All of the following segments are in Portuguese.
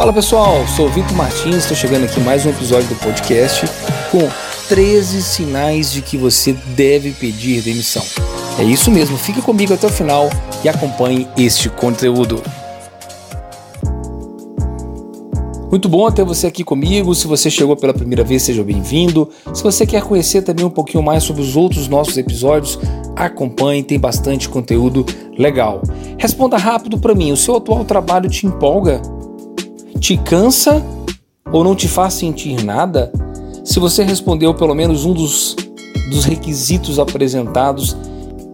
Fala pessoal, sou Vitor Martins, estou chegando aqui mais um episódio do podcast com 13 sinais de que você deve pedir demissão. É isso mesmo, fique comigo até o final e acompanhe este conteúdo. Muito bom ter você aqui comigo. Se você chegou pela primeira vez, seja bem-vindo. Se você quer conhecer também um pouquinho mais sobre os outros nossos episódios, acompanhe, tem bastante conteúdo legal. Responda rápido para mim: o seu atual trabalho te empolga? Te cansa ou não te faz sentir nada? Se você respondeu pelo menos um dos, dos requisitos apresentados,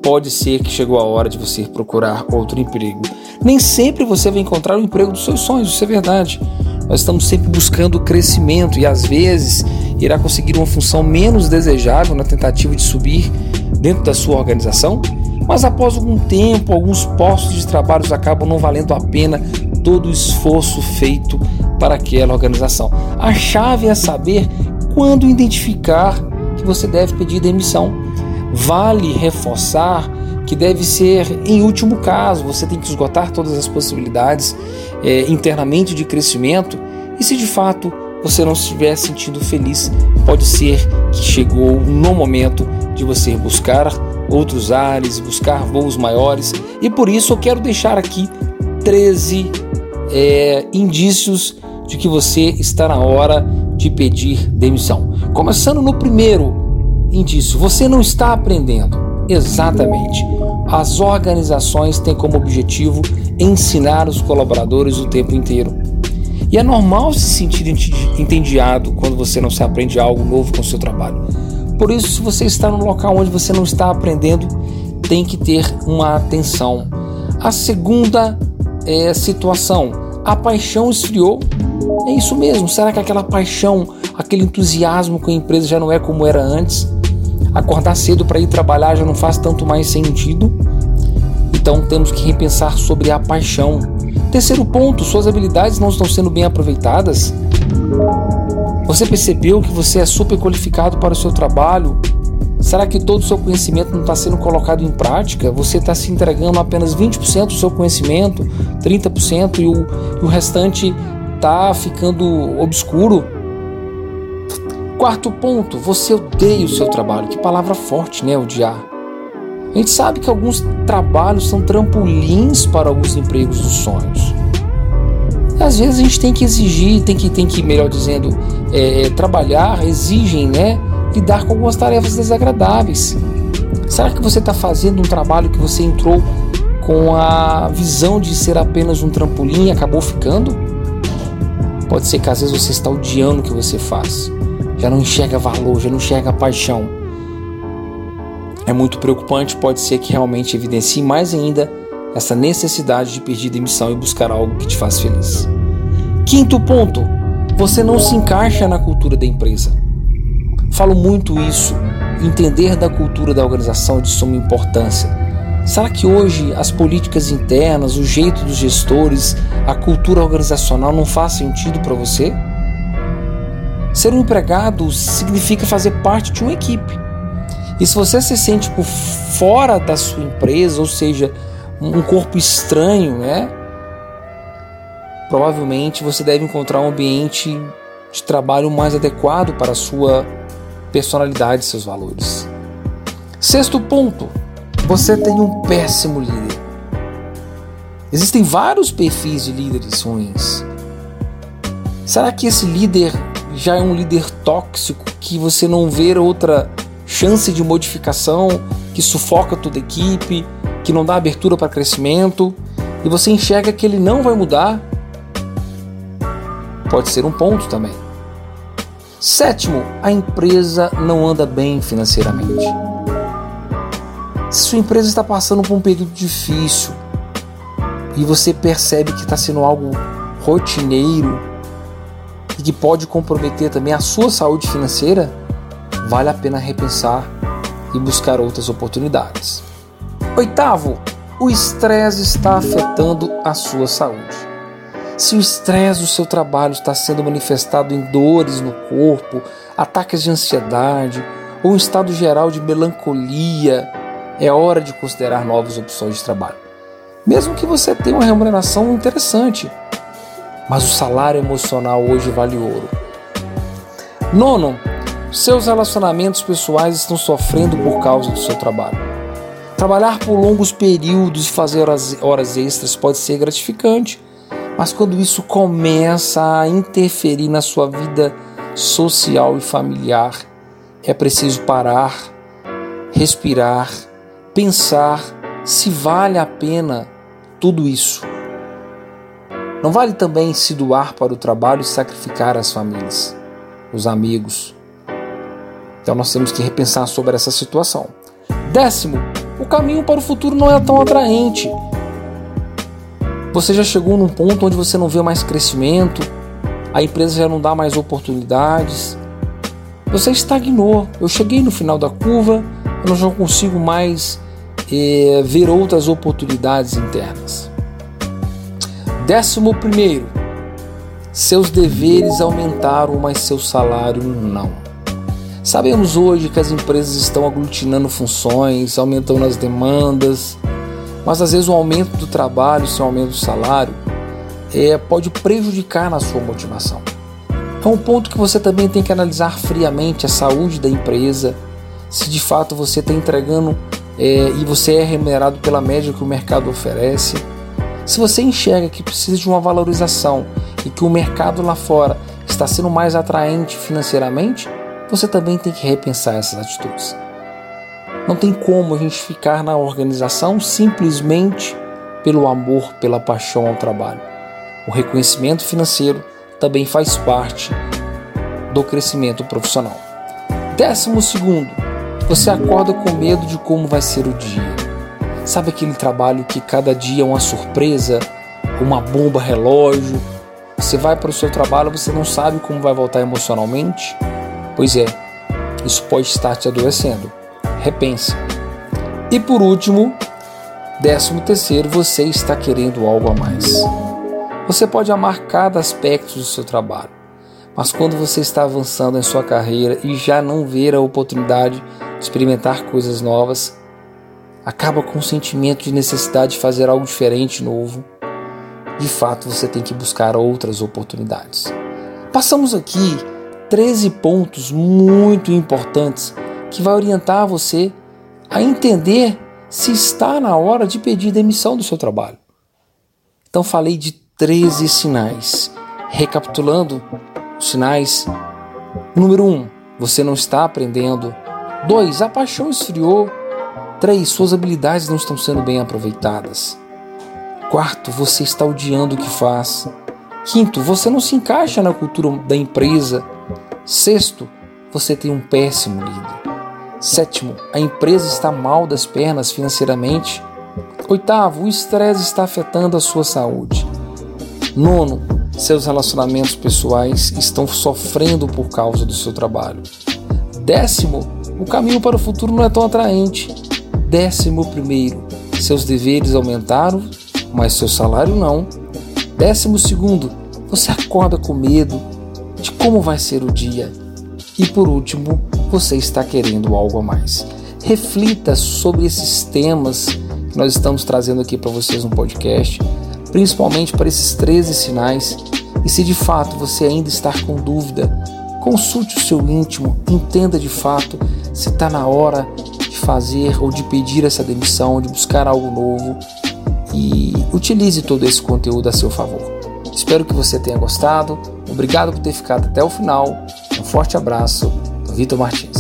pode ser que chegou a hora de você procurar outro emprego. Nem sempre você vai encontrar o emprego dos seus sonhos, isso é verdade. Nós estamos sempre buscando crescimento e às vezes irá conseguir uma função menos desejável na tentativa de subir dentro da sua organização, mas após algum tempo, alguns postos de trabalho acabam não valendo a pena todo o esforço feito para aquela organização. A chave é saber quando identificar que você deve pedir demissão. Vale reforçar que deve ser em último caso, você tem que esgotar todas as possibilidades é, internamente de crescimento. E se de fato você não estiver sentindo feliz, pode ser que chegou no momento de você buscar outros ares, buscar voos maiores. E por isso eu quero deixar aqui 13 é, indícios de que você está na hora de pedir demissão. Começando no primeiro indício, você não está aprendendo. Exatamente. As organizações têm como objetivo ensinar os colaboradores o tempo inteiro. E é normal se sentir entediado quando você não se aprende algo novo com o seu trabalho. Por isso, se você está num local onde você não está aprendendo, tem que ter uma atenção. A segunda é, situação, a paixão esfriou. É isso mesmo. Será que aquela paixão, aquele entusiasmo com a empresa já não é como era antes? Acordar cedo para ir trabalhar já não faz tanto mais sentido. Então temos que repensar sobre a paixão. Terceiro ponto, suas habilidades não estão sendo bem aproveitadas. Você percebeu que você é super qualificado para o seu trabalho? Será que todo o seu conhecimento não está sendo colocado em prática? Você está se entregando apenas 20% do seu conhecimento, 30% e o, e o restante está ficando obscuro? Quarto ponto, você odeia o seu trabalho. Que palavra forte, né? Odiar. A gente sabe que alguns trabalhos são trampolins para alguns empregos dos sonhos. Às vezes a gente tem que exigir, tem que, tem que melhor dizendo, é, é, trabalhar, exigem, né? Lidar com algumas tarefas desagradáveis. Será que você está fazendo um trabalho que você entrou com a visão de ser apenas um trampolim e acabou ficando? Pode ser que às vezes você está odiando o que você faz já não enxerga valor, já não enxerga paixão. É muito preocupante, pode ser que realmente evidencie mais ainda essa necessidade de pedir demissão e buscar algo que te faz feliz. Quinto ponto, você não se encaixa na cultura da empresa. Falo muito isso, entender da cultura da organização é de suma importância. Será que hoje as políticas internas, o jeito dos gestores, a cultura organizacional não faz sentido para você? Ser um empregado significa fazer parte de uma equipe. E se você se sente por fora da sua empresa, ou seja, um corpo estranho, né? Provavelmente você deve encontrar um ambiente de trabalho mais adequado para a sua personalidade e seus valores. Sexto ponto, você tem um péssimo líder. Existem vários perfis de líderes ruins. Será que esse líder já é um líder tóxico que você não vê outra chance de modificação, que sufoca toda a equipe, que não dá abertura para crescimento e você enxerga que ele não vai mudar, pode ser um ponto também. Sétimo, a empresa não anda bem financeiramente. Se sua empresa está passando por um período difícil e você percebe que está sendo algo rotineiro, e que pode comprometer também a sua saúde financeira, vale a pena repensar e buscar outras oportunidades. Oitavo, o estresse está afetando a sua saúde. Se o estresse do seu trabalho está sendo manifestado em dores no corpo, ataques de ansiedade ou um estado geral de melancolia, é hora de considerar novas opções de trabalho. Mesmo que você tenha uma remuneração interessante, mas o salário emocional hoje vale ouro. Nono, seus relacionamentos pessoais estão sofrendo por causa do seu trabalho. Trabalhar por longos períodos e fazer horas, horas extras pode ser gratificante, mas quando isso começa a interferir na sua vida social e familiar, é preciso parar, respirar, pensar se vale a pena tudo isso. Não vale também se doar para o trabalho e sacrificar as famílias, os amigos. Então nós temos que repensar sobre essa situação. Décimo, o caminho para o futuro não é tão atraente. Você já chegou num ponto onde você não vê mais crescimento, a empresa já não dá mais oportunidades. Você estagnou. Eu cheguei no final da curva, eu não consigo mais é, ver outras oportunidades internas. Décimo primeiro, seus deveres aumentaram, mas seu salário não. Sabemos hoje que as empresas estão aglutinando funções, aumentando as demandas, mas às vezes o aumento do trabalho, o aumento do salário, é, pode prejudicar na sua motivação. É um ponto que você também tem que analisar friamente a saúde da empresa, se de fato você está entregando é, e você é remunerado pela média que o mercado oferece. Se você enxerga que precisa de uma valorização e que o mercado lá fora está sendo mais atraente financeiramente, você também tem que repensar essas atitudes. Não tem como a gente ficar na organização simplesmente pelo amor, pela paixão ao trabalho. O reconhecimento financeiro também faz parte do crescimento profissional. Décimo segundo, você acorda com medo de como vai ser o dia. Sabe aquele trabalho que cada dia é uma surpresa, uma bomba relógio? Você vai para o seu trabalho, você não sabe como vai voltar emocionalmente? Pois é, isso pode estar te adoecendo. Repense. E por último, décimo terceiro, você está querendo algo a mais. Você pode amar cada aspecto do seu trabalho, mas quando você está avançando em sua carreira e já não ver a oportunidade de experimentar coisas novas, acaba com o sentimento de necessidade de fazer algo diferente, novo. De fato, você tem que buscar outras oportunidades. Passamos aqui 13 pontos muito importantes que vai orientar você a entender se está na hora de pedir demissão do seu trabalho. Então falei de 13 sinais. Recapitulando os sinais: número 1, um, você não está aprendendo. 2, a paixão esfriou. 3, suas habilidades não estão sendo bem aproveitadas. Quarto, você está odiando o que faz. Quinto, você não se encaixa na cultura da empresa Sexto, você tem um péssimo líder. Sétimo, a empresa está mal das pernas financeiramente. Oitavo, o estresse está afetando a sua saúde. Nono, seus relacionamentos pessoais estão sofrendo por causa do seu trabalho. Décimo, o caminho para o futuro não é tão atraente. Décimo primeiro, seus deveres aumentaram, mas seu salário não. Décimo segundo, você acorda com medo, de como vai ser o dia. E por último, você está querendo algo a mais. Reflita sobre esses temas que nós estamos trazendo aqui para vocês no podcast, principalmente para esses 13 sinais. E se de fato você ainda está com dúvida, consulte o seu íntimo, entenda de fato se está na hora de fazer ou de pedir essa demissão, de buscar algo novo e utilize todo esse conteúdo a seu favor. Espero que você tenha gostado. Obrigado por ter ficado até o final. Um forte abraço Vitor Martins.